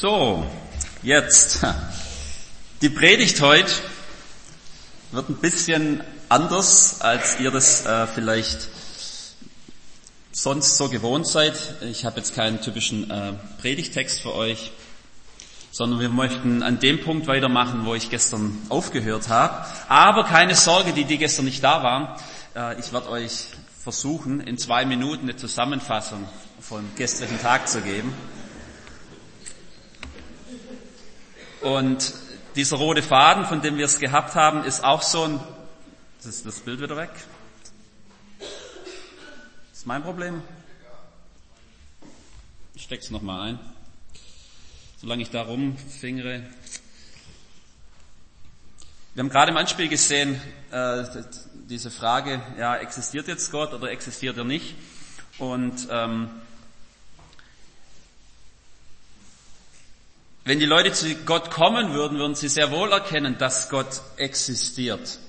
So, jetzt. Die Predigt heute wird ein bisschen anders, als ihr das äh, vielleicht sonst so gewohnt seid. Ich habe jetzt keinen typischen äh, Predigtext für euch, sondern wir möchten an dem Punkt weitermachen, wo ich gestern aufgehört habe. Aber keine Sorge, die, die gestern nicht da waren. Äh, ich werde euch versuchen, in zwei Minuten eine Zusammenfassung vom gestrigen Tag zu geben. Und dieser rote Faden, von dem wir es gehabt haben, ist auch so ein, das ist das Bild wieder weg. Das ist mein Problem. Ich steck's nochmal ein. Solange ich da rumfingere. Wir haben gerade im Anspiel gesehen, äh, diese Frage, ja, existiert jetzt Gott oder existiert er nicht? Und ähm, Wenn die Leute zu Gott kommen würden, würden sie sehr wohl erkennen, dass Gott existiert.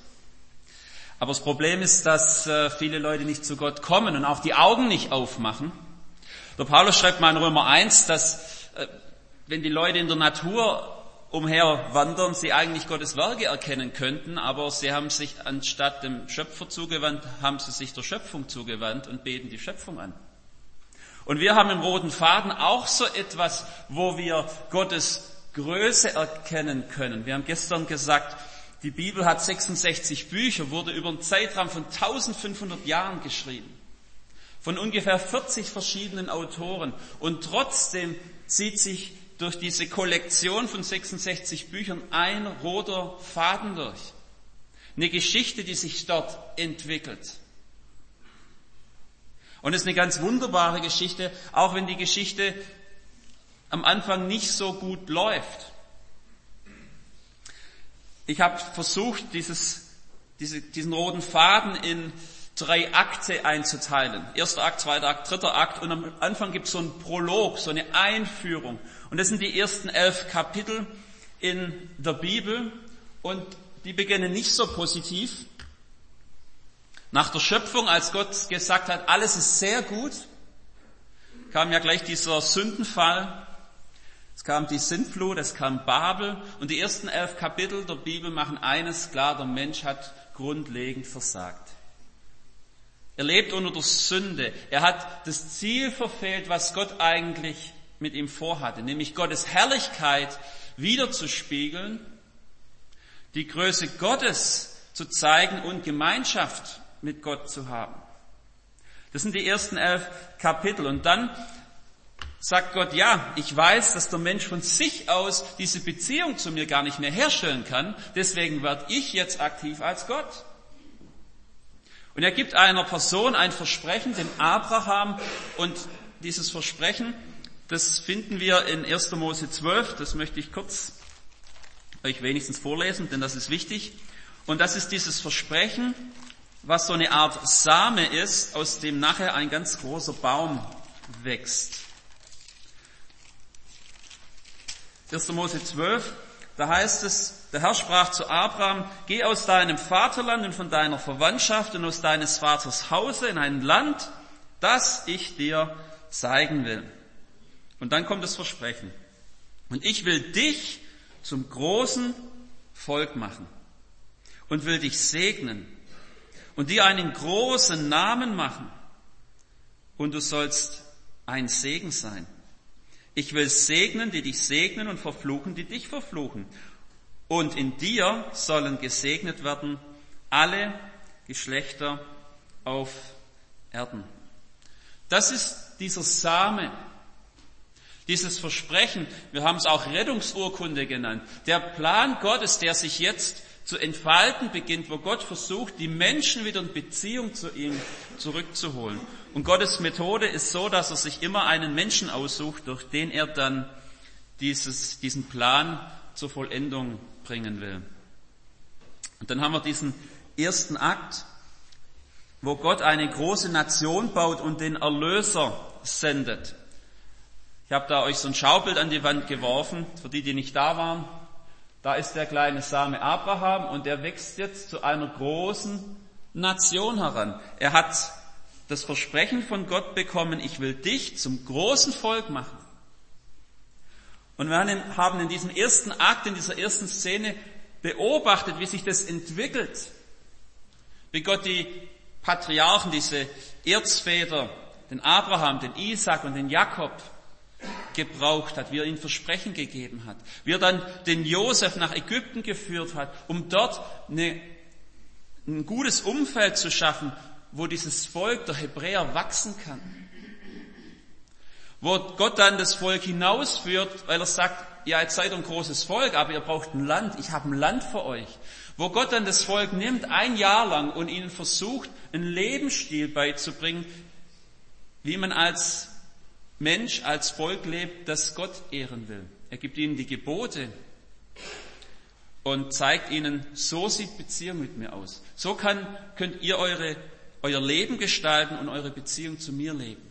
Aber das Problem ist, dass äh, viele Leute nicht zu Gott kommen und auch die Augen nicht aufmachen. Der Paulus schreibt mal in Römer 1, dass äh, wenn die Leute in der Natur umherwandern, sie eigentlich Gottes Werke erkennen könnten, aber sie haben sich anstatt dem Schöpfer zugewandt, haben sie sich der Schöpfung zugewandt und beten die Schöpfung an. Und wir haben im roten Faden auch so etwas, wo wir Gottes Größe erkennen können. Wir haben gestern gesagt, die Bibel hat 66 Bücher, wurde über einen Zeitraum von 1500 Jahren geschrieben. Von ungefähr 40 verschiedenen Autoren. Und trotzdem zieht sich durch diese Kollektion von 66 Büchern ein roter Faden durch. Eine Geschichte, die sich dort entwickelt. Und es ist eine ganz wunderbare Geschichte, auch wenn die Geschichte am Anfang nicht so gut läuft. Ich habe versucht, dieses, diese, diesen roten Faden in drei Akte einzuteilen. Erster Akt, zweiter Akt, dritter Akt. Und am Anfang gibt es so einen Prolog, so eine Einführung. Und das sind die ersten elf Kapitel in der Bibel. Und die beginnen nicht so positiv, nach der Schöpfung, als Gott gesagt hat, alles ist sehr gut, kam ja gleich dieser Sündenfall. Es kam die Sintflut, es kam Babel und die ersten elf Kapitel der Bibel machen eines klar, der Mensch hat grundlegend versagt. Er lebt unter der Sünde. Er hat das Ziel verfehlt, was Gott eigentlich mit ihm vorhatte, nämlich Gottes Herrlichkeit wiederzuspiegeln, die Größe Gottes zu zeigen und Gemeinschaft mit Gott zu haben. Das sind die ersten elf Kapitel. Und dann sagt Gott, ja, ich weiß, dass der Mensch von sich aus diese Beziehung zu mir gar nicht mehr herstellen kann. Deswegen werde ich jetzt aktiv als Gott. Und er gibt einer Person ein Versprechen, dem Abraham. Und dieses Versprechen, das finden wir in 1. Mose 12. Das möchte ich kurz euch wenigstens vorlesen, denn das ist wichtig. Und das ist dieses Versprechen, was so eine Art Same ist, aus dem nachher ein ganz großer Baum wächst. 1. Mose 12, da heißt es, der Herr sprach zu Abraham, geh aus deinem Vaterland und von deiner Verwandtschaft und aus deines Vaters Hause in ein Land, das ich dir zeigen will. Und dann kommt das Versprechen. Und ich will dich zum großen Volk machen und will dich segnen und dir einen großen Namen machen und du sollst ein Segen sein. Ich will segnen, die dich segnen und verfluchen, die dich verfluchen. Und in dir sollen gesegnet werden alle Geschlechter auf Erden. Das ist dieser Same, dieses Versprechen, wir haben es auch Rettungsurkunde genannt, der Plan Gottes, der sich jetzt zu entfalten beginnt, wo Gott versucht, die Menschen wieder in Beziehung zu ihm zurückzuholen. Und Gottes Methode ist so, dass er sich immer einen Menschen aussucht, durch den er dann dieses, diesen Plan zur Vollendung bringen will. Und dann haben wir diesen ersten Akt, wo Gott eine große Nation baut und den Erlöser sendet. Ich habe da euch so ein Schaubild an die Wand geworfen, für die, die nicht da waren. Da ist der kleine Same Abraham und er wächst jetzt zu einer großen Nation heran. Er hat das Versprechen von Gott bekommen, ich will dich zum großen Volk machen. Und wir haben in diesem ersten Akt, in dieser ersten Szene beobachtet, wie sich das entwickelt. Wie Gott die Patriarchen, diese Erzväter, den Abraham, den Isaac und den Jakob gebraucht hat, wie er ihnen Versprechen gegeben hat, wie er dann den Josef nach Ägypten geführt hat, um dort eine, ein gutes Umfeld zu schaffen, wo dieses Volk der Hebräer wachsen kann. Wo Gott dann das Volk hinausführt, weil er sagt, ja, jetzt seid ihr ein großes Volk, aber ihr braucht ein Land, ich habe ein Land für euch. Wo Gott dann das Volk nimmt, ein Jahr lang, und ihnen versucht, einen Lebensstil beizubringen, wie man als Mensch, als Volk lebt, das Gott ehren will. Er gibt ihnen die Gebote und zeigt ihnen, so sieht Beziehung mit mir aus. So kann, könnt ihr eure, euer Leben gestalten und eure Beziehung zu mir leben.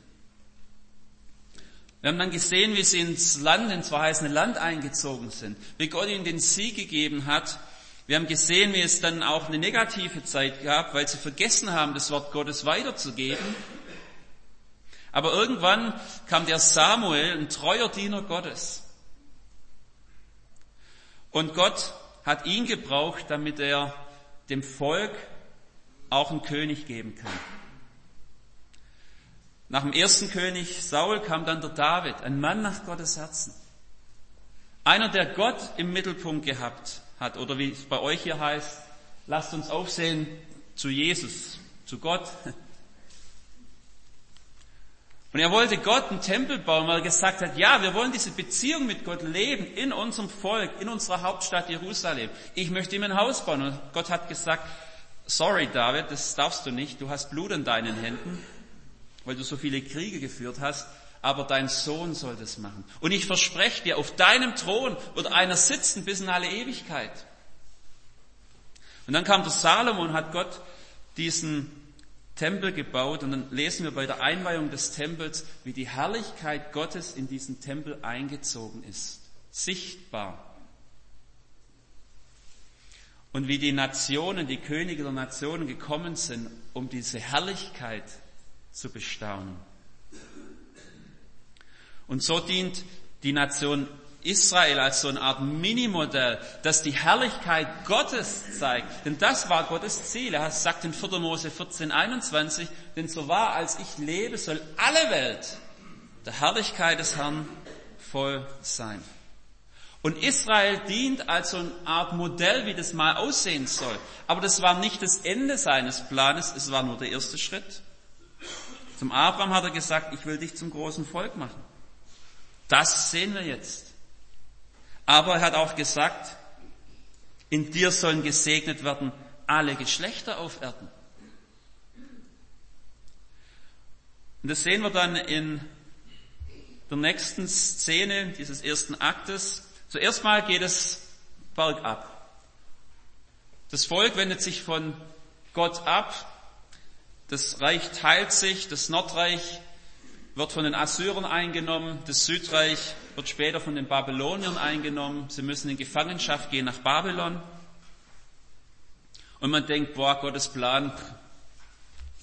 Wir haben dann gesehen, wie sie ins Land, ins verheißene Land eingezogen sind, wie Gott ihnen den Sieg gegeben hat. Wir haben gesehen, wie es dann auch eine negative Zeit gab, weil sie vergessen haben, das Wort Gottes weiterzugeben. Aber irgendwann kam der Samuel, ein treuer Diener Gottes. Und Gott hat ihn gebraucht, damit er dem Volk auch einen König geben kann. Nach dem ersten König Saul kam dann der David, ein Mann nach Gottes Herzen. Einer, der Gott im Mittelpunkt gehabt hat, oder wie es bei euch hier heißt, lasst uns aufsehen zu Jesus, zu Gott. Und er wollte Gott einen Tempel bauen, weil er gesagt hat, ja, wir wollen diese Beziehung mit Gott leben in unserem Volk, in unserer Hauptstadt Jerusalem. Ich möchte ihm ein Haus bauen. Und Gott hat gesagt, sorry David, das darfst du nicht, du hast Blut an deinen Händen weil du so viele Kriege geführt hast, aber dein Sohn soll das machen. Und ich verspreche dir, auf deinem Thron wird einer sitzen bis in alle Ewigkeit. Und dann kam der Salomo und hat Gott diesen Tempel gebaut und dann lesen wir bei der Einweihung des Tempels, wie die Herrlichkeit Gottes in diesen Tempel eingezogen ist. Sichtbar. Und wie die Nationen, die Könige der Nationen gekommen sind, um diese Herrlichkeit zu bestaunen. Und so dient die Nation Israel als so eine Art Minimodell, das die Herrlichkeit Gottes zeigt. Denn das war Gottes Ziel. Er sagt in 4. Mose 14, 21, denn so wahr als ich lebe, soll alle Welt der Herrlichkeit des Herrn voll sein. Und Israel dient als so eine Art Modell, wie das mal aussehen soll. Aber das war nicht das Ende seines Planes, es war nur der erste Schritt. Zum Abraham hat er gesagt, ich will dich zum großen Volk machen. Das sehen wir jetzt. Aber er hat auch gesagt, in dir sollen gesegnet werden alle Geschlechter auf Erden. Und das sehen wir dann in der nächsten Szene dieses ersten Aktes. Zuerst mal geht es bergab. Das Volk wendet sich von Gott ab, das Reich teilt sich, das Nordreich wird von den Assyrern eingenommen, das Südreich wird später von den Babyloniern eingenommen. Sie müssen in Gefangenschaft gehen nach Babylon. Und man denkt, boah, Gottes Plan,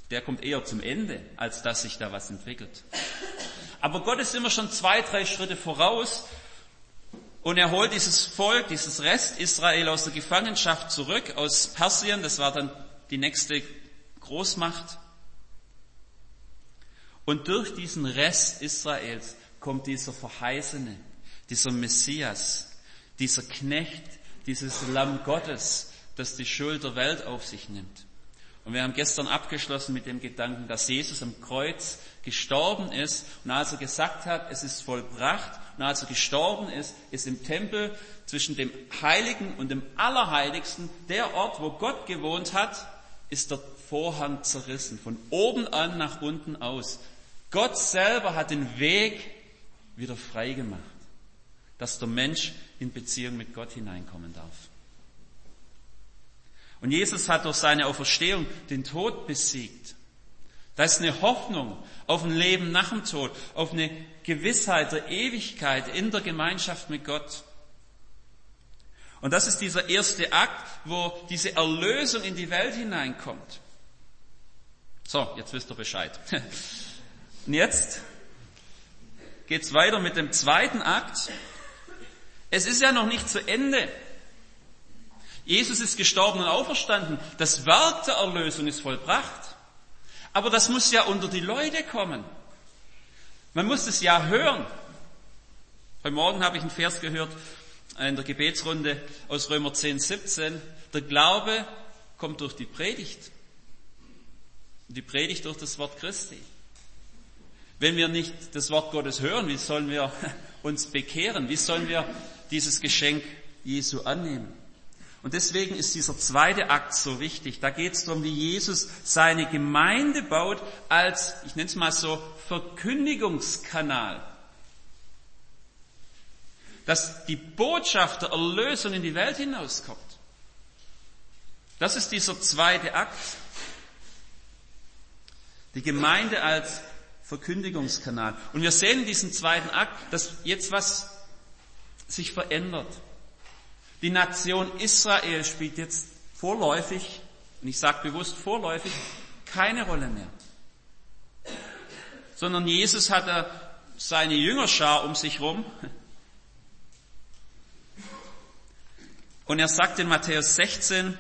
der kommt eher zum Ende, als dass sich da was entwickelt. Aber Gott ist immer schon zwei, drei Schritte voraus und er holt dieses Volk, dieses Rest Israel aus der Gefangenschaft zurück, aus Persien, das war dann die nächste Großmacht. Und durch diesen Rest Israels kommt dieser Verheißene, dieser Messias, dieser Knecht, dieses Lamm Gottes, das die Schuld der Welt auf sich nimmt. Und wir haben gestern abgeschlossen mit dem Gedanken, dass Jesus am Kreuz gestorben ist und als er gesagt hat, es ist vollbracht und als er gestorben ist, ist im Tempel zwischen dem Heiligen und dem Allerheiligsten der Ort, wo Gott gewohnt hat, ist der Vorhang zerrissen, von oben an nach unten aus. Gott selber hat den Weg wieder frei gemacht, dass der Mensch in Beziehung mit Gott hineinkommen darf. Und Jesus hat durch seine Auferstehung den Tod besiegt. Da ist eine Hoffnung auf ein Leben nach dem Tod, auf eine Gewissheit der Ewigkeit in der Gemeinschaft mit Gott. Und das ist dieser erste Akt, wo diese Erlösung in die Welt hineinkommt. So, jetzt wisst ihr Bescheid. Und jetzt geht's weiter mit dem zweiten Akt. Es ist ja noch nicht zu Ende. Jesus ist gestorben und auferstanden. Das Werk der Erlösung ist vollbracht. Aber das muss ja unter die Leute kommen. Man muss es ja hören. Heute Morgen habe ich einen Vers gehört in der Gebetsrunde aus Römer 10, 17. Der Glaube kommt durch die Predigt. Die Predigt durch das Wort Christi. Wenn wir nicht das Wort Gottes hören, wie sollen wir uns bekehren? Wie sollen wir dieses Geschenk Jesu annehmen? Und deswegen ist dieser zweite Akt so wichtig. Da geht es darum, wie Jesus seine Gemeinde baut als, ich nenne es mal so, Verkündigungskanal. Dass die Botschaft der Erlösung in die Welt hinauskommt. Das ist dieser zweite Akt. Die Gemeinde als Verkündigungskanal. Und wir sehen in diesem zweiten Akt, dass jetzt was sich verändert. Die Nation Israel spielt jetzt vorläufig, und ich sage bewusst vorläufig, keine Rolle mehr. Sondern Jesus hatte seine Jüngerschar um sich rum. Und er sagt in Matthäus 16,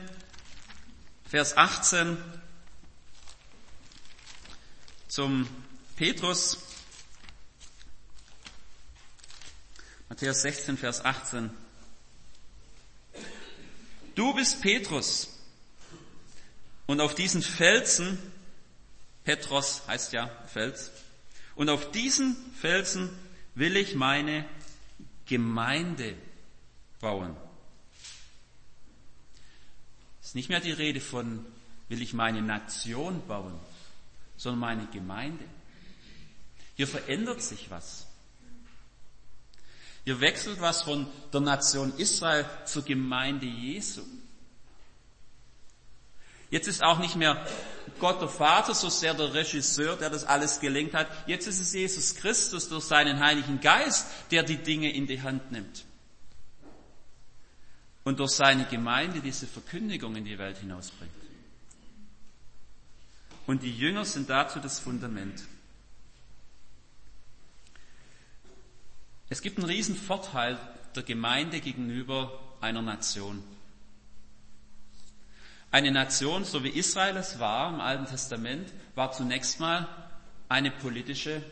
Vers 18 zum Petrus, Matthäus 16, Vers 18. Du bist Petrus. Und auf diesen Felsen, Petros heißt ja Fels, und auf diesen Felsen will ich meine Gemeinde bauen. Es ist nicht mehr die Rede von, will ich meine Nation bauen, sondern meine Gemeinde. Hier verändert sich was. Hier wechselt was von der Nation Israel zur Gemeinde Jesu. Jetzt ist auch nicht mehr Gott der Vater so sehr der Regisseur, der das alles gelenkt hat. Jetzt ist es Jesus Christus durch seinen Heiligen Geist, der die Dinge in die Hand nimmt. Und durch seine Gemeinde diese Verkündigung in die Welt hinausbringt. Und die Jünger sind dazu das Fundament. Es gibt einen riesen Vorteil der Gemeinde gegenüber einer Nation. Eine Nation, so wie Israel es war im Alten Testament, war zunächst mal eine politische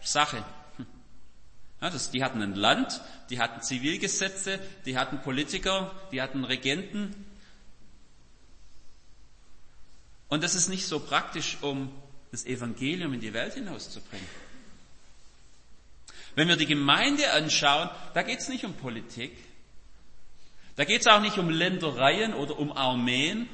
Sache. Ja, das, die hatten ein Land, die hatten Zivilgesetze, die hatten Politiker, die hatten Regenten. Und das ist nicht so praktisch, um das Evangelium in die Welt hinauszubringen. Wenn wir die Gemeinde anschauen, da geht es nicht um Politik. Da geht es auch nicht um Ländereien oder um Armeen,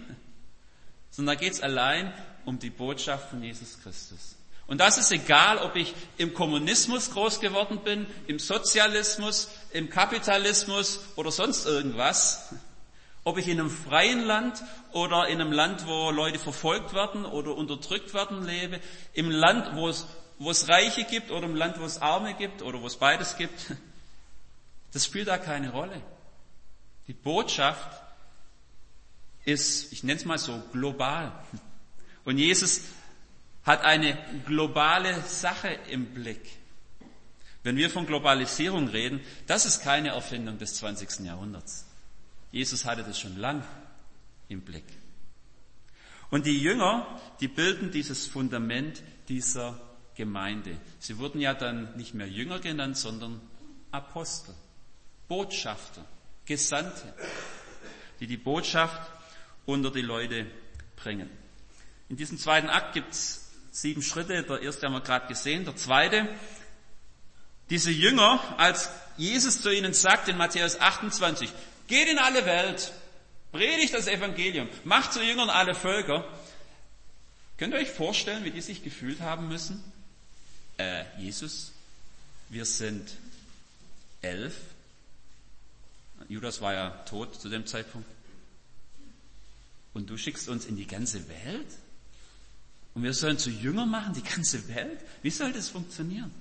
sondern da geht es allein um die Botschaft von Jesus Christus. Und das ist egal, ob ich im Kommunismus groß geworden bin, im Sozialismus, im Kapitalismus oder sonst irgendwas. Ob ich in einem freien Land oder in einem Land, wo Leute verfolgt werden oder unterdrückt werden lebe, im Land, wo es wo es Reiche gibt oder im Land, wo es Arme gibt oder wo es beides gibt, das spielt da keine Rolle. Die Botschaft ist, ich nenne es mal so, global. Und Jesus hat eine globale Sache im Blick. Wenn wir von Globalisierung reden, das ist keine Erfindung des 20. Jahrhunderts. Jesus hatte das schon lang im Blick. Und die Jünger, die bilden dieses Fundament dieser Gemeinde. Sie wurden ja dann nicht mehr Jünger genannt, sondern Apostel, Botschafter, Gesandte, die die Botschaft unter die Leute bringen. In diesem zweiten Akt gibt es sieben Schritte. Der erste haben wir gerade gesehen. Der zweite, diese Jünger, als Jesus zu ihnen sagt in Matthäus 28, geht in alle Welt, predigt das Evangelium, macht zu Jüngern alle Völker. Könnt ihr euch vorstellen, wie die sich gefühlt haben müssen? Äh, Jesus, wir sind elf. Judas war ja tot zu dem Zeitpunkt. Und du schickst uns in die ganze Welt? Und wir sollen zu Jünger machen, die ganze Welt? Wie soll das funktionieren?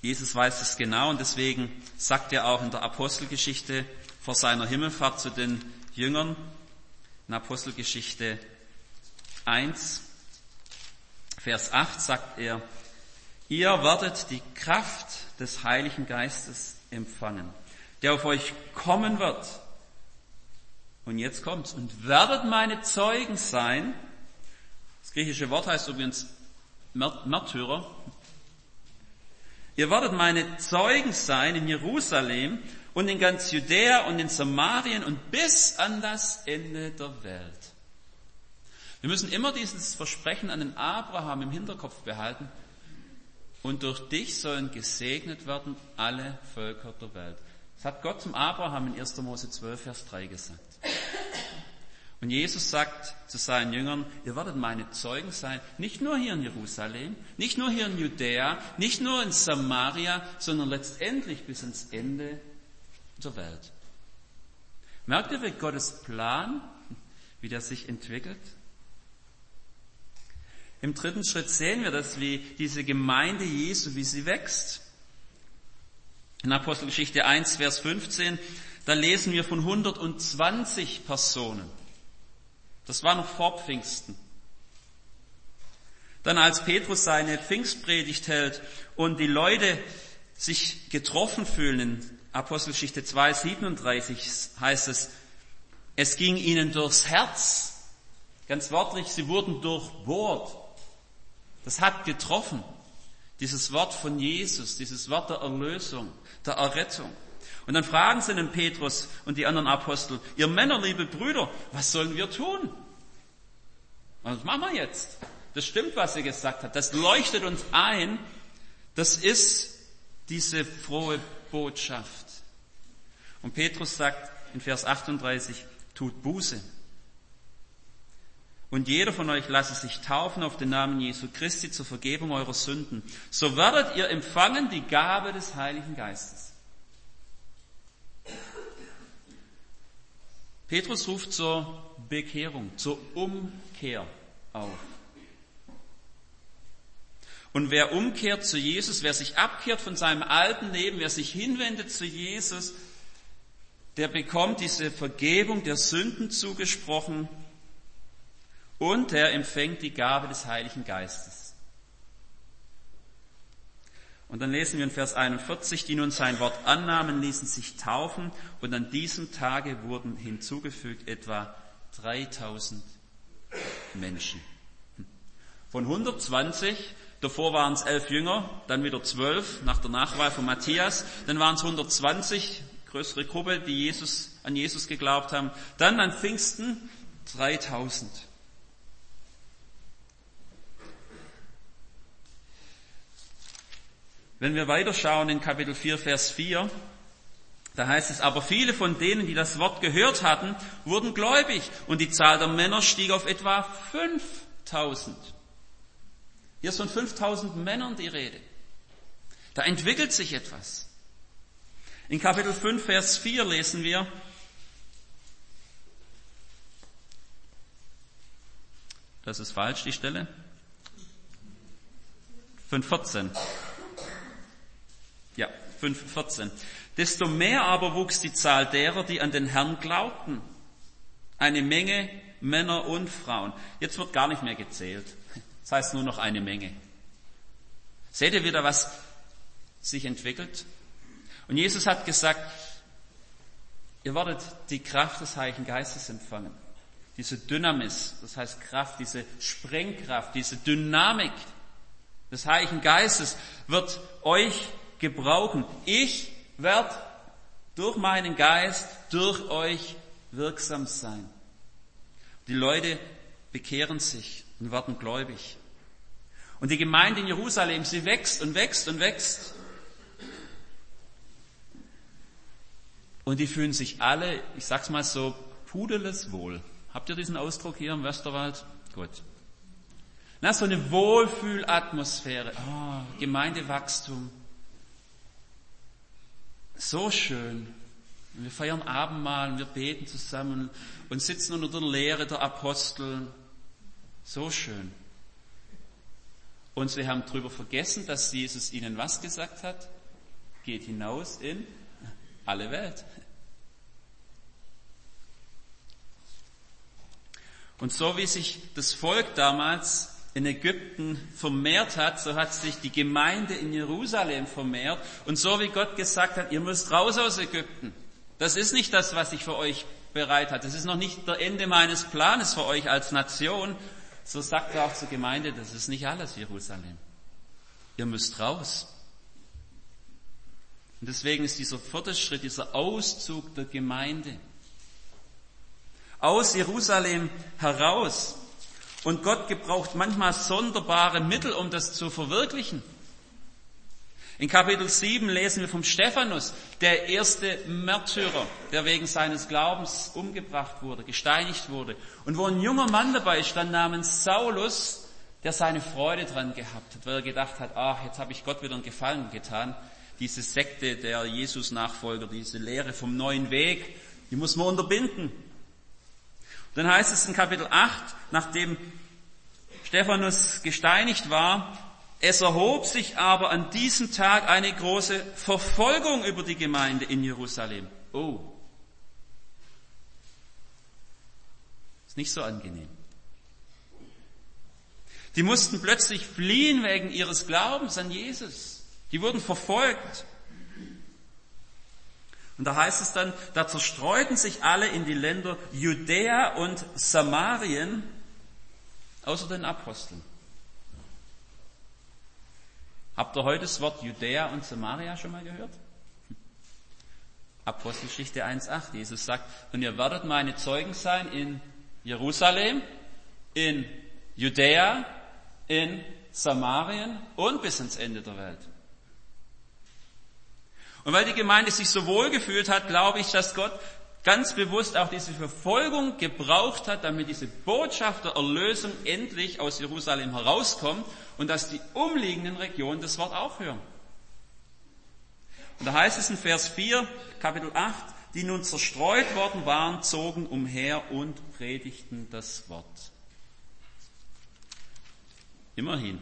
Jesus weiß es genau und deswegen sagt er auch in der Apostelgeschichte vor seiner Himmelfahrt zu den Jüngern, in Apostelgeschichte 1, Vers 8 sagt er, ihr werdet die Kraft des Heiligen Geistes empfangen, der auf euch kommen wird. Und jetzt kommt's. Und werdet meine Zeugen sein. Das griechische Wort heißt übrigens Märtyrer. Ihr werdet meine Zeugen sein in Jerusalem und in ganz Judäa und in Samarien und bis an das Ende der Welt. Wir müssen immer dieses Versprechen an den Abraham im Hinterkopf behalten. Und durch dich sollen gesegnet werden alle Völker der Welt. Das hat Gott zum Abraham in 1. Mose 12, Vers 3 gesagt. Und Jesus sagt zu seinen Jüngern, ihr werdet meine Zeugen sein, nicht nur hier in Jerusalem, nicht nur hier in Judäa, nicht nur in Samaria, sondern letztendlich bis ans Ende der Welt. Merkt ihr, wie Gottes Plan, wie der sich entwickelt? Im dritten Schritt sehen wir das, wie diese Gemeinde Jesu, wie sie wächst. In Apostelgeschichte 1, Vers 15, da lesen wir von 120 Personen. Das war noch vor Pfingsten. Dann als Petrus seine Pfingstpredigt hält und die Leute sich getroffen fühlen, in Apostelgeschichte 2, 37 heißt es, es ging ihnen durchs Herz. Ganz wörtlich, sie wurden durchbohrt. Das hat getroffen. Dieses Wort von Jesus, dieses Wort der Erlösung, der Errettung. Und dann fragen sie den Petrus und die anderen Apostel, ihr Männer, liebe Brüder, was sollen wir tun? Was machen wir jetzt? Das stimmt, was sie gesagt hat. Das leuchtet uns ein. Das ist diese frohe Botschaft. Und Petrus sagt in Vers 38, tut Buße. Und jeder von euch lasse sich taufen auf den Namen Jesu Christi zur Vergebung eurer Sünden. So werdet ihr empfangen die Gabe des Heiligen Geistes. Petrus ruft zur Bekehrung, zur Umkehr auf. Und wer umkehrt zu Jesus, wer sich abkehrt von seinem alten Leben, wer sich hinwendet zu Jesus, der bekommt diese Vergebung der Sünden zugesprochen und er empfängt die Gabe des Heiligen Geistes. Und dann lesen wir in Vers 41, die nun sein Wort annahmen, ließen sich taufen und an diesem Tage wurden hinzugefügt etwa 3000 Menschen. Von 120, davor waren es elf Jünger, dann wieder zwölf nach der Nachwahl von Matthias, dann waren es 120, größere Gruppe, die Jesus, an Jesus geglaubt haben, dann an Pfingsten 3000. Wenn wir weiterschauen in Kapitel 4, Vers 4, da heißt es, aber viele von denen, die das Wort gehört hatten, wurden gläubig und die Zahl der Männer stieg auf etwa 5000. Hier ist von 5000 Männern die Rede. Da entwickelt sich etwas. In Kapitel 5, Vers 4 lesen wir, das ist falsch, die Stelle. 5,14. Ja, 5,14. Desto mehr aber wuchs die Zahl derer, die an den Herrn glaubten. Eine Menge Männer und Frauen. Jetzt wird gar nicht mehr gezählt. Das heißt nur noch eine Menge. Seht ihr wieder, was sich entwickelt? Und Jesus hat gesagt, ihr werdet die Kraft des Heiligen Geistes empfangen. Diese Dynamis, das heißt Kraft, diese Sprengkraft, diese Dynamik des Heiligen Geistes wird euch gebrauchen. Ich werde durch meinen Geist, durch euch wirksam sein. Die Leute bekehren sich und werden gläubig. Und die Gemeinde in Jerusalem, sie wächst und wächst und wächst. Und die fühlen sich alle, ich sag's mal so, pudeles wohl. Habt ihr diesen Ausdruck hier im Westerwald? Gut. Na, so eine Wohlfühlatmosphäre. Oh, Gemeindewachstum. So schön. Wir feiern Abendmahl, wir beten zusammen und sitzen unter der Lehre der Apostel. So schön. Und sie haben darüber vergessen, dass Jesus ihnen was gesagt hat? Geht hinaus in alle Welt. Und so wie sich das Volk damals in Ägypten vermehrt hat, so hat sich die Gemeinde in Jerusalem vermehrt. Und so wie Gott gesagt hat, ihr müsst raus aus Ägypten. Das ist nicht das, was ich für euch bereit hat. Das ist noch nicht der Ende meines Planes für euch als Nation. So sagt er auch zur Gemeinde, das ist nicht alles Jerusalem. Ihr müsst raus. Und deswegen ist dieser vierte Schritt, dieser Auszug der Gemeinde. Aus Jerusalem heraus. Und Gott gebraucht manchmal sonderbare Mittel, um das zu verwirklichen. In Kapitel 7 lesen wir vom Stephanus, der erste Märtyrer, der wegen seines Glaubens umgebracht wurde, gesteinigt wurde. Und wo ein junger Mann dabei stand namens Saulus, der seine Freude dran gehabt hat, weil er gedacht hat, ach, jetzt habe ich Gott wieder einen Gefallen getan. Diese Sekte der Jesus-Nachfolger, diese Lehre vom neuen Weg, die muss man unterbinden. Dann heißt es in Kapitel 8, nachdem Stephanus gesteinigt war, es erhob sich aber an diesem Tag eine große Verfolgung über die Gemeinde in Jerusalem. Oh. Ist nicht so angenehm. Die mussten plötzlich fliehen wegen ihres Glaubens an Jesus. Die wurden verfolgt. Und da heißt es dann, da zerstreuten sich alle in die Länder Judäa und Samarien, außer den Aposteln. Habt ihr heute das Wort Judäa und Samaria schon mal gehört? Apostelgeschichte 1.8. Jesus sagt, und ihr werdet meine Zeugen sein in Jerusalem, in Judäa, in Samarien und bis ins Ende der Welt. Und weil die Gemeinde sich so wohl gefühlt hat, glaube ich, dass Gott ganz bewusst auch diese Verfolgung gebraucht hat, damit diese Botschaft der Erlösung endlich aus Jerusalem herauskommt und dass die umliegenden Regionen das Wort auch hören. Und da heißt es in Vers 4, Kapitel 8, die nun zerstreut worden waren, zogen umher und predigten das Wort. Immerhin.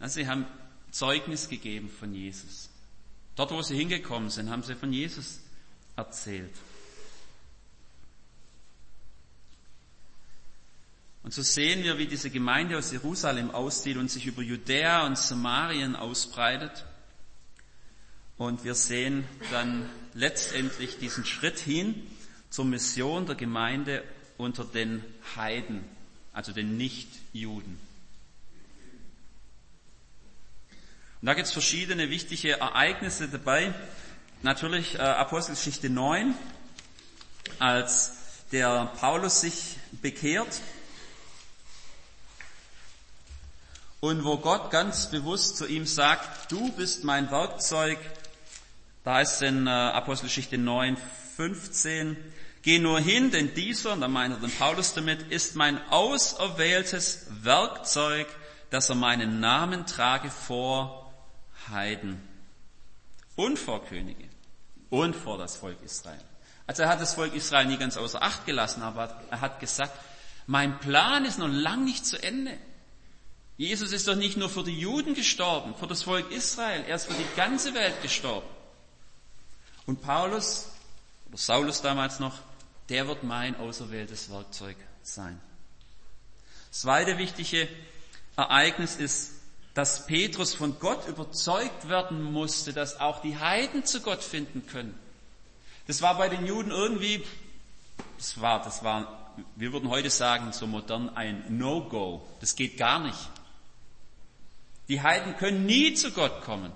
Also sie haben Zeugnis gegeben von Jesus. Dort, wo sie hingekommen sind, haben sie von Jesus erzählt. Und so sehen wir, wie diese Gemeinde aus Jerusalem aussieht und sich über Judäa und Samarien ausbreitet. Und wir sehen dann letztendlich diesen Schritt hin zur Mission der Gemeinde unter den Heiden, also den Nichtjuden. Und da gibt es verschiedene wichtige Ereignisse dabei. Natürlich äh, Apostelgeschichte 9, als der Paulus sich bekehrt und wo Gott ganz bewusst zu ihm sagt, du bist mein Werkzeug. Da heißt es in äh, Apostelgeschichte 9, 15, geh nur hin, denn dieser, und da meint er den Paulus damit, ist mein auserwähltes Werkzeug, dass er meinen Namen trage vor Heiden und vor Könige und vor das Volk Israel. Also er hat das Volk Israel nie ganz außer Acht gelassen, aber er hat gesagt, mein Plan ist noch lang nicht zu Ende. Jesus ist doch nicht nur für die Juden gestorben, für das Volk Israel, er ist für die ganze Welt gestorben. Und Paulus, oder Saulus damals noch, der wird mein auserwähltes Werkzeug sein. Das zweite wichtige Ereignis ist dass Petrus von Gott überzeugt werden musste, dass auch die Heiden zu Gott finden können. Das war bei den Juden irgendwie, das war, das war, wir würden heute sagen, so modern ein No-Go. Das geht gar nicht. Die Heiden können nie zu Gott kommen.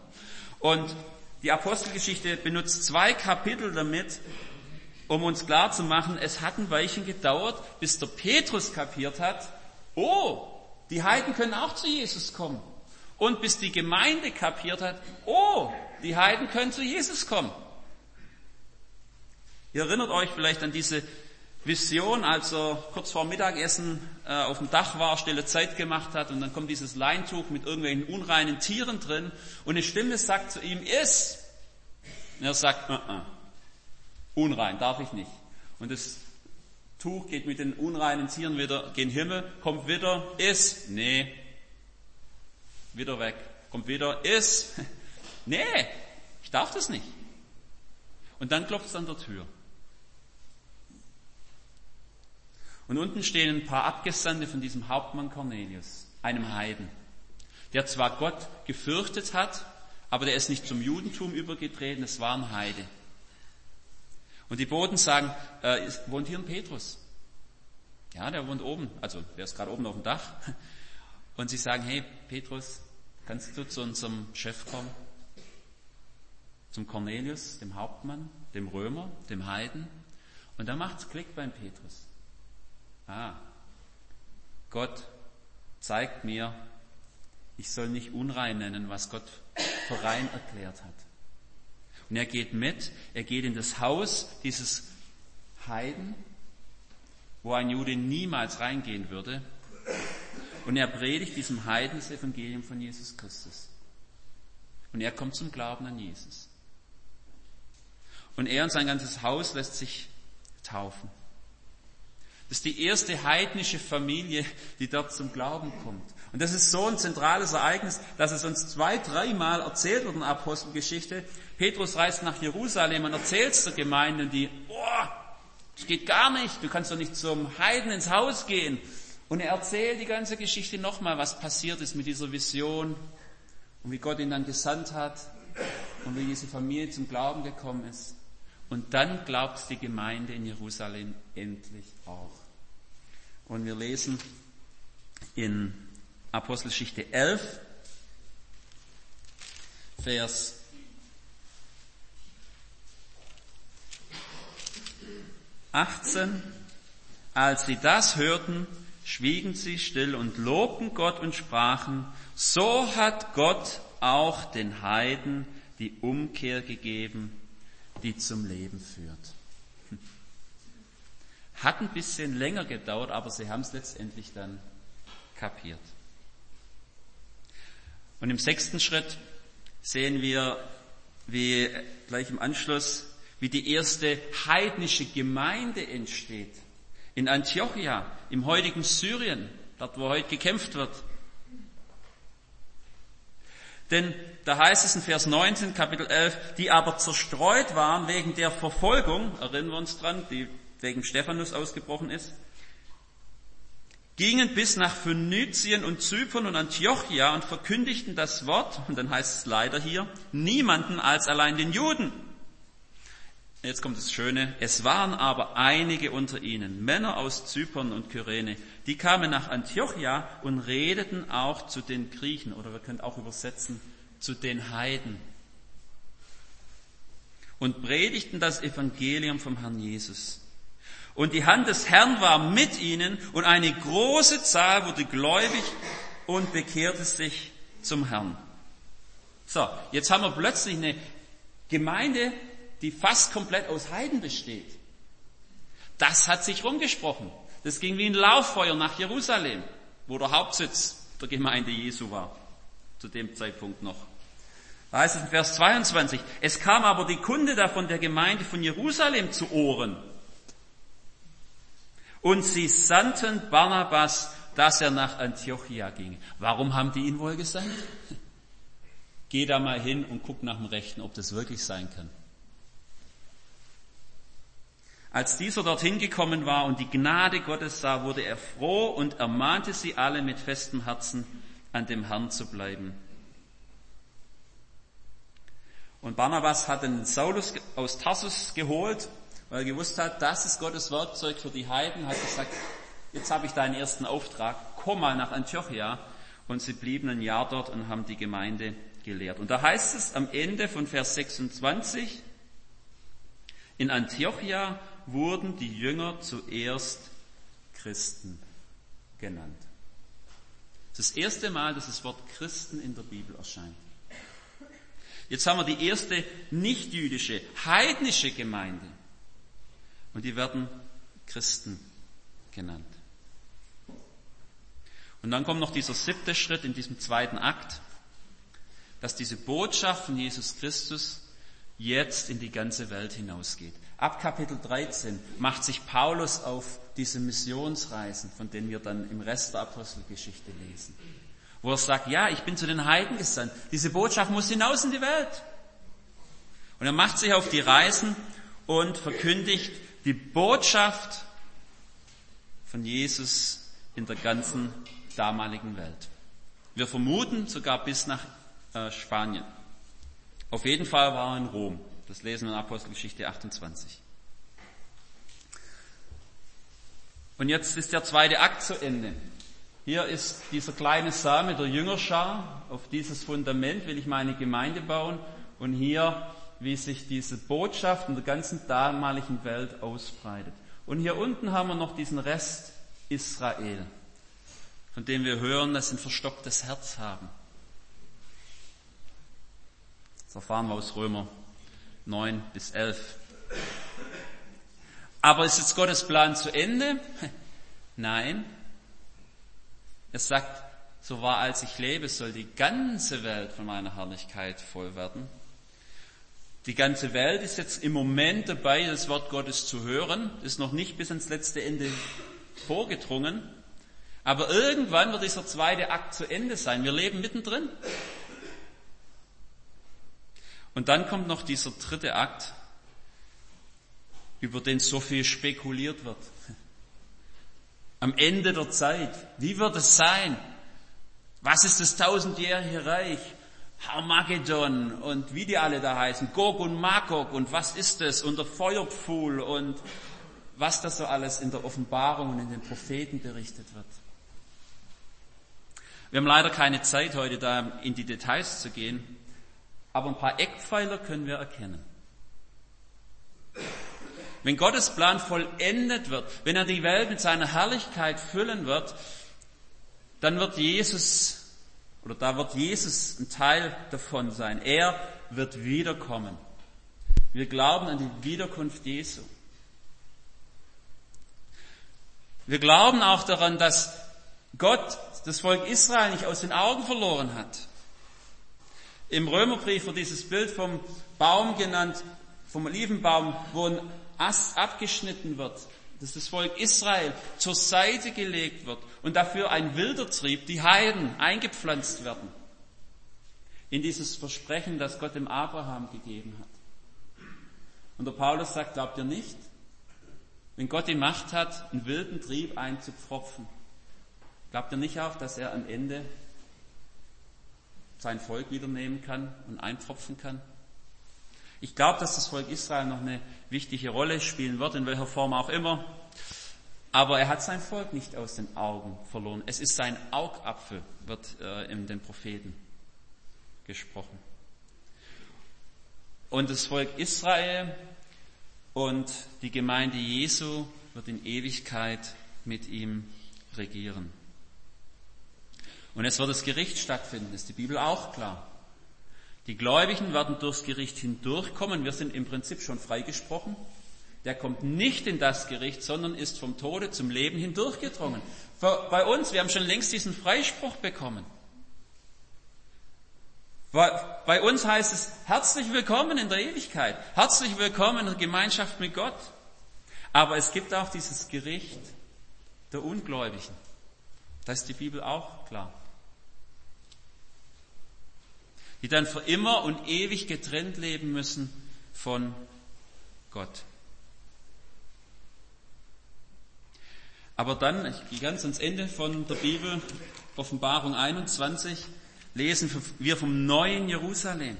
Und die Apostelgeschichte benutzt zwei Kapitel damit, um uns klar zu machen, es hat ein Weilchen gedauert, bis der Petrus kapiert hat, oh, die Heiden können auch zu Jesus kommen. Und bis die Gemeinde kapiert hat, oh, die Heiden können zu Jesus kommen. Ihr erinnert euch vielleicht an diese Vision, als er kurz vor Mittagessen äh, auf dem Dach war, stille Zeit gemacht hat und dann kommt dieses Leintuch mit irgendwelchen unreinen Tieren drin und eine Stimme sagt zu ihm, iss. Und er sagt, uh -uh, unrein, darf ich nicht. Und das Tuch geht mit den unreinen Tieren wieder gen Himmel, kommt wieder, iss. Nee, wieder weg, kommt wieder, ist. Nee, ich darf das nicht. Und dann klopft es an der Tür. Und unten stehen ein paar Abgesandte von diesem Hauptmann Cornelius, einem Heiden, der zwar Gott gefürchtet hat, aber der ist nicht zum Judentum übergetreten, es war ein Heide. Und die Boten sagen, äh, wohnt hier ein Petrus? Ja, der wohnt oben, also der ist gerade oben auf dem Dach. Und sie sagen, hey Petrus, kannst du zu unserem Chef kommen? Zum Cornelius, dem Hauptmann, dem Römer, dem Heiden. Und da macht's Klick beim Petrus. Ah, Gott zeigt mir, ich soll nicht unrein nennen, was Gott für rein erklärt hat. Und er geht mit, er geht in das Haus dieses Heiden, wo ein Jude niemals reingehen würde. Und er predigt diesem Heiden das Evangelium von Jesus Christus. Und er kommt zum Glauben an Jesus. Und er und sein ganzes Haus lässt sich taufen. Das ist die erste heidnische Familie, die dort zum Glauben kommt. Und das ist so ein zentrales Ereignis, dass es uns zwei, dreimal erzählt wird in der Apostelgeschichte. Petrus reist nach Jerusalem und erzählt es der Gemeinde und die, boah, das geht gar nicht, du kannst doch nicht zum Heiden ins Haus gehen. Und er erzählt die ganze Geschichte nochmal, was passiert ist mit dieser Vision und wie Gott ihn dann gesandt hat und wie diese Familie zum Glauben gekommen ist. Und dann glaubt die Gemeinde in Jerusalem endlich auch. Und wir lesen in Apostelgeschichte 11, Vers 18. Als sie das hörten, schwiegen sie still und lobten Gott und sprachen, so hat Gott auch den Heiden die Umkehr gegeben, die zum Leben führt. Hat ein bisschen länger gedauert, aber sie haben es letztendlich dann kapiert. Und im sechsten Schritt sehen wir, wie gleich im Anschluss, wie die erste heidnische Gemeinde entsteht. In Antiochia, im heutigen Syrien, dort wo heute gekämpft wird. Denn da heißt es in Vers 19, Kapitel 11, die aber zerstreut waren wegen der Verfolgung, erinnern wir uns dran, die wegen Stephanus ausgebrochen ist, gingen bis nach Phönizien und Zypern und Antiochia und verkündigten das Wort, und dann heißt es leider hier, niemanden als allein den Juden. Jetzt kommt das Schöne. Es waren aber einige unter ihnen, Männer aus Zypern und Kyrene, die kamen nach Antiochia und redeten auch zu den Griechen, oder wir können auch übersetzen, zu den Heiden. Und predigten das Evangelium vom Herrn Jesus. Und die Hand des Herrn war mit ihnen und eine große Zahl wurde gläubig und bekehrte sich zum Herrn. So, jetzt haben wir plötzlich eine Gemeinde, die fast komplett aus Heiden besteht. Das hat sich rumgesprochen. Das ging wie ein Lauffeuer nach Jerusalem, wo der Hauptsitz der Gemeinde Jesu war, zu dem Zeitpunkt noch. Da heißt es in Vers 22, es kam aber die Kunde davon der Gemeinde von Jerusalem zu Ohren. Und sie sandten Barnabas, dass er nach Antiochia ging. Warum haben die ihn wohl gesandt? Geh da mal hin und guck nach dem Rechten, ob das wirklich sein kann. Als dieser dorthin gekommen war und die Gnade Gottes sah, wurde er froh und ermahnte sie alle mit festem Herzen an dem Herrn zu bleiben. Und Barnabas hat den Saulus aus Tarsus geholt weil er gewusst hat, das ist Gottes Werkzeug für die Heiden, hat gesagt, jetzt habe ich deinen ersten Auftrag, komm mal nach Antiochia. Und sie blieben ein Jahr dort und haben die Gemeinde gelehrt. Und da heißt es am Ende von Vers 26, in Antiochia wurden die Jünger zuerst Christen genannt. Das, das erste Mal, dass das Wort Christen in der Bibel erscheint. Jetzt haben wir die erste nicht-jüdische, heidnische Gemeinde. Und die werden Christen genannt. Und dann kommt noch dieser siebte Schritt in diesem zweiten Akt, dass diese Botschaft von Jesus Christus jetzt in die ganze Welt hinausgeht. Ab Kapitel 13 macht sich Paulus auf diese Missionsreisen, von denen wir dann im Rest der Apostelgeschichte lesen. Wo er sagt, ja, ich bin zu den Heiden gesandt. Diese Botschaft muss hinaus in die Welt. Und er macht sich auf die Reisen und verkündigt die Botschaft von Jesus in der ganzen damaligen Welt. Wir vermuten sogar bis nach äh, Spanien. Auf jeden Fall war er in Rom. Das lesen wir in Apostelgeschichte 28. Und jetzt ist der zweite Akt zu Ende. Hier ist dieser kleine Same der Jüngerschar. Auf dieses Fundament will ich meine Gemeinde bauen. Und hier, wie sich diese Botschaft in der ganzen damaligen Welt ausbreitet. Und hier unten haben wir noch diesen Rest Israel, von dem wir hören, dass sie ein verstocktes Herz haben. Das erfahren wir aus Römer 9 bis 11. Aber ist jetzt Gottes Plan zu Ende? Nein. Er sagt, so wahr als ich lebe, soll die ganze Welt von meiner Herrlichkeit voll werden. Die ganze Welt ist jetzt im Moment dabei, das Wort Gottes zu hören, ist noch nicht bis ans letzte Ende vorgedrungen. Aber irgendwann wird dieser zweite Akt zu Ende sein. Wir leben mittendrin. Und dann kommt noch dieser dritte Akt, über den so viel spekuliert wird. Am Ende der Zeit, wie wird es sein? Was ist das tausendjährige Reich? Harmagedon und wie die alle da heißen, Gog und Magog und was ist es und der Feuerpfuhl und was das so alles in der Offenbarung und in den Propheten berichtet wird. Wir haben leider keine Zeit heute da in die Details zu gehen, aber ein paar Eckpfeiler können wir erkennen. Wenn Gottes Plan vollendet wird, wenn er die Welt mit seiner Herrlichkeit füllen wird, dann wird Jesus, oder da wird Jesus ein Teil davon sein. Er wird wiederkommen. Wir glauben an die Wiederkunft Jesu. Wir glauben auch daran, dass Gott das Volk Israel nicht aus den Augen verloren hat. Im Römerbrief wird dieses Bild vom Baum genannt, vom Olivenbaum, wo ein Ast abgeschnitten wird, dass das Volk Israel zur Seite gelegt wird und dafür ein wilder Trieb, die Heiden, eingepflanzt werden. In dieses Versprechen, das Gott dem Abraham gegeben hat. Und der Paulus sagt, glaubt ihr nicht? Wenn Gott die Macht hat, einen wilden Trieb einzupfropfen, glaubt ihr nicht auch, dass er am Ende sein Volk wieder nehmen kann und einpfropfen kann? Ich glaube, dass das Volk Israel noch eine wichtige Rolle spielen wird, in welcher Form auch immer. Aber er hat sein Volk nicht aus den Augen verloren. Es ist sein Augapfel, wird äh, in den Propheten gesprochen. Und das Volk Israel und die Gemeinde Jesu wird in Ewigkeit mit ihm regieren. Und es wird das Gericht stattfinden, ist die Bibel auch klar. Die Gläubigen werden durchs Gericht hindurchkommen. Wir sind im Prinzip schon freigesprochen. Der kommt nicht in das Gericht, sondern ist vom Tode zum Leben hindurchgedrungen. Bei uns, wir haben schon längst diesen Freispruch bekommen. Bei uns heißt es herzlich willkommen in der Ewigkeit, herzlich willkommen in der Gemeinschaft mit Gott. Aber es gibt auch dieses Gericht der Ungläubigen. Da ist die Bibel auch klar die dann für immer und ewig getrennt leben müssen von Gott. Aber dann, ich gehe ganz ans Ende von der Bibel, Offenbarung 21, lesen wir vom neuen Jerusalem.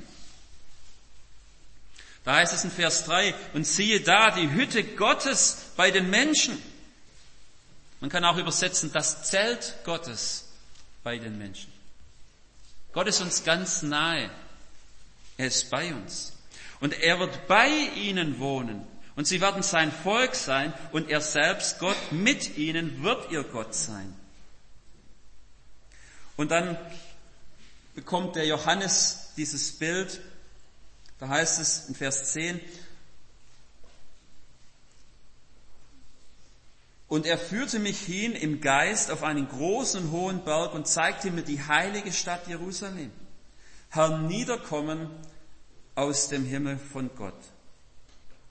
Da heißt es in Vers 3, und siehe da die Hütte Gottes bei den Menschen. Man kann auch übersetzen, das Zelt Gottes bei den Menschen. Gott ist uns ganz nahe. Er ist bei uns. Und er wird bei ihnen wohnen. Und sie werden sein Volk sein. Und er selbst, Gott mit ihnen, wird ihr Gott sein. Und dann bekommt der Johannes dieses Bild. Da heißt es in Vers 10, Und er führte mich hin im Geist auf einen großen hohen Berg und zeigte mir die heilige Stadt Jerusalem, herniederkommen aus dem Himmel von Gott.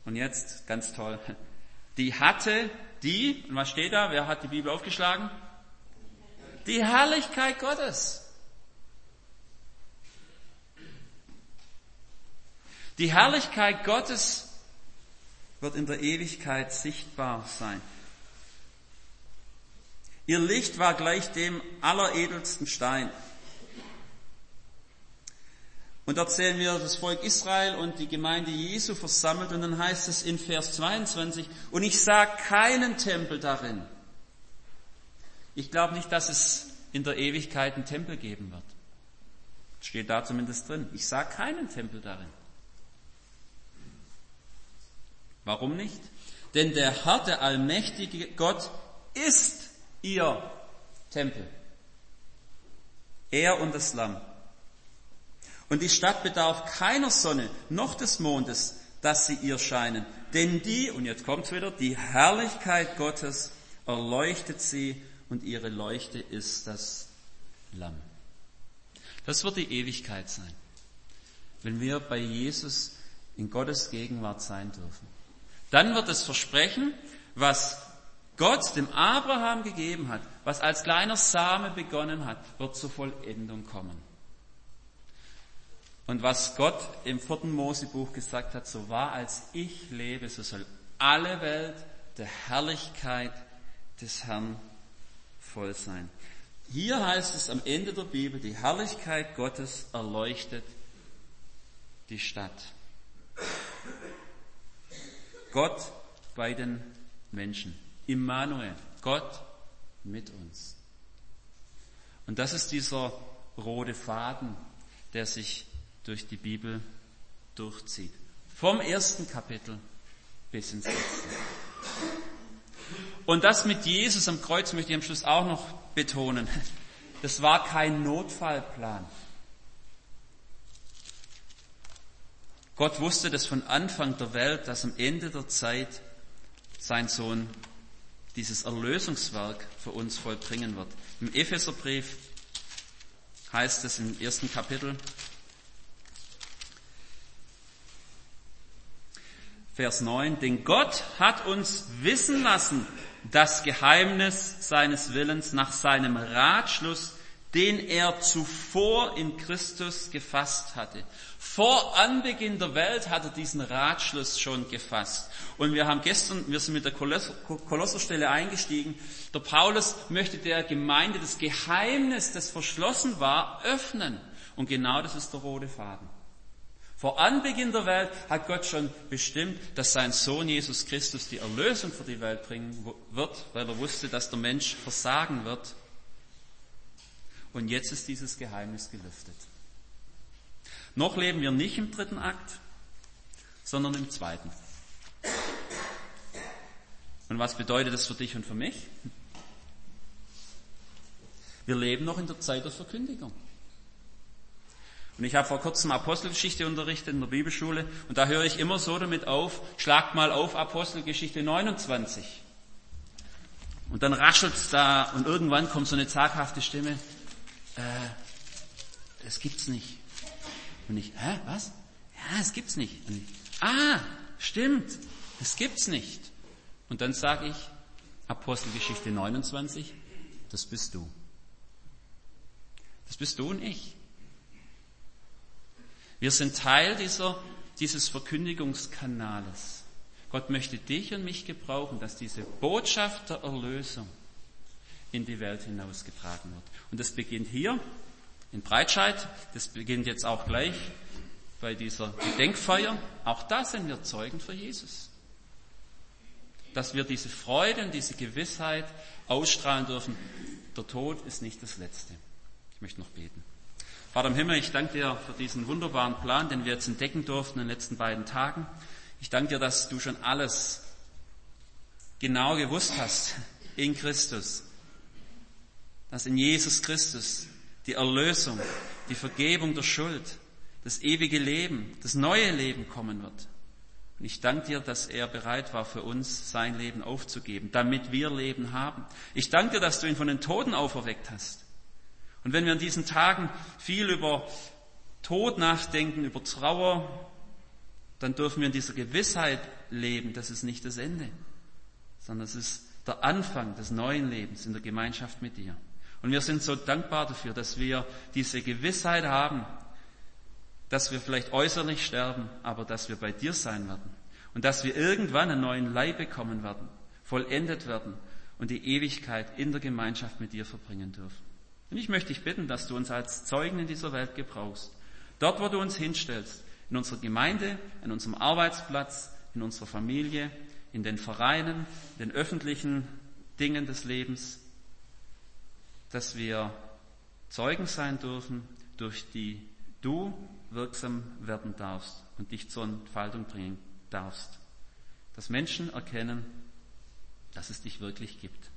Und jetzt, ganz toll, die hatte die, und was steht da? Wer hat die Bibel aufgeschlagen? Die Herrlichkeit Gottes. Die Herrlichkeit Gottes, wird in der Ewigkeit sichtbar sein. Ihr Licht war gleich dem alleredelsten Stein. Und erzählen wir das Volk Israel und die Gemeinde Jesu versammelt und dann heißt es in Vers 22, und ich sah keinen Tempel darin. Ich glaube nicht, dass es in der Ewigkeit einen Tempel geben wird. Steht da zumindest drin. Ich sah keinen Tempel darin. Warum nicht? Denn der Herr, der allmächtige Gott, ist ihr Tempel. Er und das Lamm. Und die Stadt bedarf keiner Sonne noch des Mondes, dass sie ihr scheinen. Denn die, und jetzt kommt's wieder, die Herrlichkeit Gottes erleuchtet sie und ihre Leuchte ist das Lamm. Das wird die Ewigkeit sein, wenn wir bei Jesus in Gottes Gegenwart sein dürfen. Dann wird das Versprechen, was Gott dem Abraham gegeben hat, was als kleiner Same begonnen hat, wird zur Vollendung kommen. Und was Gott im vierten Mosebuch gesagt hat, so wahr als ich lebe, so soll alle Welt der Herrlichkeit des Herrn voll sein. Hier heißt es am Ende der Bibel, die Herrlichkeit Gottes erleuchtet die Stadt. Gott bei den Menschen. Immanuel, Gott mit uns. Und das ist dieser rote Faden, der sich durch die Bibel durchzieht. Vom ersten Kapitel bis ins letzte. Und das mit Jesus am Kreuz möchte ich am Schluss auch noch betonen. Das war kein Notfallplan. Gott wusste das von Anfang der Welt, dass am Ende der Zeit sein Sohn dieses Erlösungswerk für uns vollbringen wird. Im Epheserbrief heißt es im ersten Kapitel, Vers 9, denn Gott hat uns wissen lassen das Geheimnis seines Willens nach seinem Ratschluss, den er zuvor in Christus gefasst hatte. Vor Anbeginn der Welt hat er diesen Ratschluss schon gefasst. Und wir haben gestern, wir sind mit der Kolosserstelle eingestiegen. Der Paulus möchte der Gemeinde das Geheimnis, das verschlossen war, öffnen. Und genau das ist der rote Faden. Vor Anbeginn der Welt hat Gott schon bestimmt, dass sein Sohn Jesus Christus die Erlösung für die Welt bringen wird, weil er wusste, dass der Mensch versagen wird. Und jetzt ist dieses Geheimnis gelüftet. Noch leben wir nicht im dritten Akt, sondern im zweiten. Und was bedeutet das für dich und für mich? Wir leben noch in der Zeit der Verkündigung. Und ich habe vor kurzem Apostelgeschichte unterrichtet in der Bibelschule und da höre ich immer so damit auf, schlagt mal auf Apostelgeschichte 29. Und dann raschelt's da und irgendwann kommt so eine zaghafte Stimme, äh, das gibt's nicht. Und ich, hä, was? Ja, es gibt's nicht. Ich, ah, stimmt, es gibt's nicht. Und dann sage ich, Apostelgeschichte 29, das bist du. Das bist du und ich. Wir sind Teil dieser, dieses Verkündigungskanales. Gott möchte dich und mich gebrauchen, dass diese Botschaft der Erlösung in die Welt hinausgetragen wird. Und das beginnt hier in Breitscheid, das beginnt jetzt auch gleich bei dieser Gedenkfeier. Auch da sind wir Zeugen für Jesus. Dass wir diese Freude und diese Gewissheit ausstrahlen dürfen, der Tod ist nicht das Letzte. Ich möchte noch beten. Vater im Himmel, ich danke dir für diesen wunderbaren Plan, den wir jetzt entdecken durften in den letzten beiden Tagen. Ich danke dir, dass du schon alles genau gewusst hast in Christus. Dass in Jesus Christus die Erlösung, die Vergebung der Schuld, das ewige Leben, das neue Leben kommen wird. Und ich danke dir, dass er bereit war, für uns sein Leben aufzugeben, damit wir Leben haben. Ich danke dir, dass du ihn von den Toten auferweckt hast. Und wenn wir in diesen Tagen viel über Tod nachdenken, über Trauer, dann dürfen wir in dieser Gewissheit leben, das ist nicht das Ende, sondern es ist der Anfang des neuen Lebens in der Gemeinschaft mit dir. Und wir sind so dankbar dafür, dass wir diese Gewissheit haben, dass wir vielleicht äußerlich sterben, aber dass wir bei dir sein werden. Und dass wir irgendwann einen neuen Leib bekommen werden, vollendet werden und die Ewigkeit in der Gemeinschaft mit dir verbringen dürfen. Und ich möchte dich bitten, dass du uns als Zeugen in dieser Welt gebrauchst. Dort, wo du uns hinstellst, in unserer Gemeinde, in unserem Arbeitsplatz, in unserer Familie, in den Vereinen, in den öffentlichen Dingen des Lebens, dass wir Zeugen sein dürfen, durch die du wirksam werden darfst und dich zur Entfaltung bringen darfst. Dass Menschen erkennen, dass es dich wirklich gibt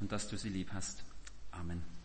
und dass du sie lieb hast. Amen.